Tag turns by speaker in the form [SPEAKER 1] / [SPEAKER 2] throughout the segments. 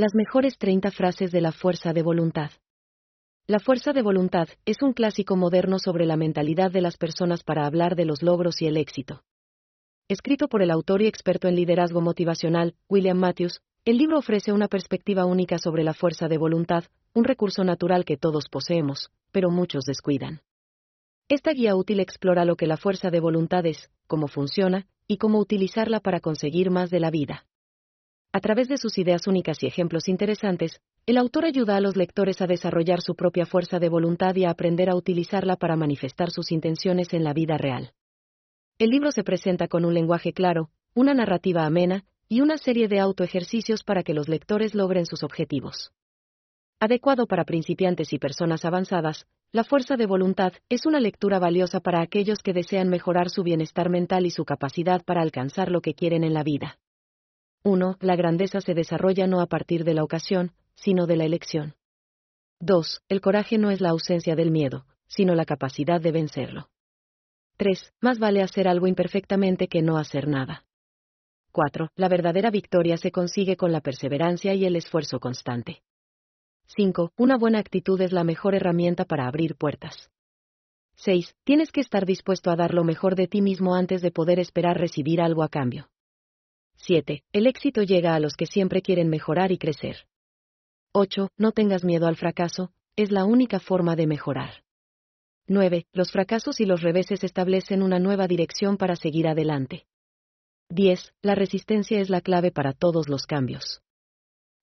[SPEAKER 1] Las mejores 30 frases de la fuerza de voluntad. La fuerza de voluntad es un clásico moderno sobre la mentalidad de las personas para hablar de los logros y el éxito. Escrito por el autor y experto en liderazgo motivacional, William Matthews, el libro ofrece una perspectiva única sobre la fuerza de voluntad, un recurso natural que todos poseemos, pero muchos descuidan. Esta guía útil explora lo que la fuerza de voluntad es, cómo funciona, y cómo utilizarla para conseguir más de la vida. A través de sus ideas únicas y ejemplos interesantes, el autor ayuda a los lectores a desarrollar su propia fuerza de voluntad y a aprender a utilizarla para manifestar sus intenciones en la vida real. El libro se presenta con un lenguaje claro, una narrativa amena, y una serie de autoejercicios para que los lectores logren sus objetivos. Adecuado para principiantes y personas avanzadas, La fuerza de voluntad es una lectura valiosa para aquellos que desean mejorar su bienestar mental y su capacidad para alcanzar lo que quieren en la vida. 1. La grandeza se desarrolla no a partir de la ocasión, sino de la elección. 2. El coraje no es la ausencia del miedo, sino la capacidad de vencerlo. 3. Más vale hacer algo imperfectamente que no hacer nada. 4. La verdadera victoria se consigue con la perseverancia y el esfuerzo constante. 5. Una buena actitud es la mejor herramienta para abrir puertas. 6. Tienes que estar dispuesto a dar lo mejor de ti mismo antes de poder esperar recibir algo a cambio. 7. El éxito llega a los que siempre quieren mejorar y crecer. 8. No tengas miedo al fracaso, es la única forma de mejorar. 9. Los fracasos y los reveses establecen una nueva dirección para seguir adelante. 10. La resistencia es la clave para todos los cambios.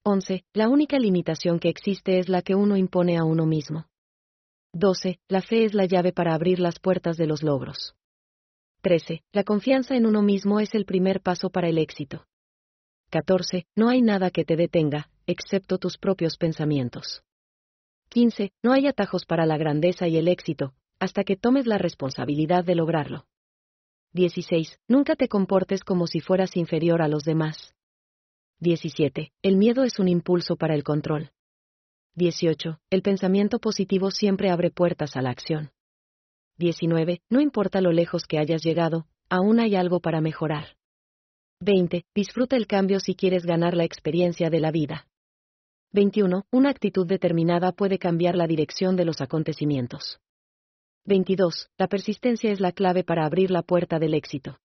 [SPEAKER 1] 11. La única limitación que existe es la que uno impone a uno mismo. 12. La fe es la llave para abrir las puertas de los logros. 13. La confianza en uno mismo es el primer paso para el éxito. 14. No hay nada que te detenga, excepto tus propios pensamientos. 15. No hay atajos para la grandeza y el éxito, hasta que tomes la responsabilidad de lograrlo. 16. Nunca te comportes como si fueras inferior a los demás. 17. El miedo es un impulso para el control. 18. El pensamiento positivo siempre abre puertas a la acción. 19. No importa lo lejos que hayas llegado, aún hay algo para mejorar. 20. Disfruta el cambio si quieres ganar la experiencia de la vida. 21. Una actitud determinada puede cambiar la dirección de los acontecimientos. 22. La persistencia es la clave para abrir la puerta del éxito.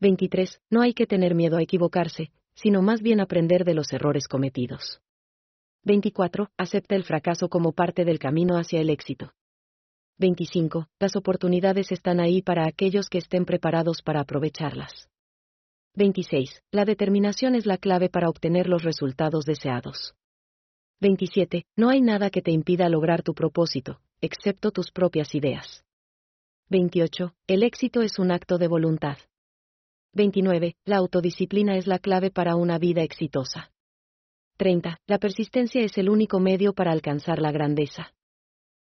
[SPEAKER 1] 23. No hay que tener miedo a equivocarse, sino más bien aprender de los errores cometidos. 24. Acepta el fracaso como parte del camino hacia el éxito. 25. Las oportunidades están ahí para aquellos que estén preparados para aprovecharlas. 26. La determinación es la clave para obtener los resultados deseados. 27. No hay nada que te impida lograr tu propósito, excepto tus propias ideas. 28. El éxito es un acto de voluntad. 29. La autodisciplina es la clave para una vida exitosa. 30. La persistencia es el único medio para alcanzar la grandeza.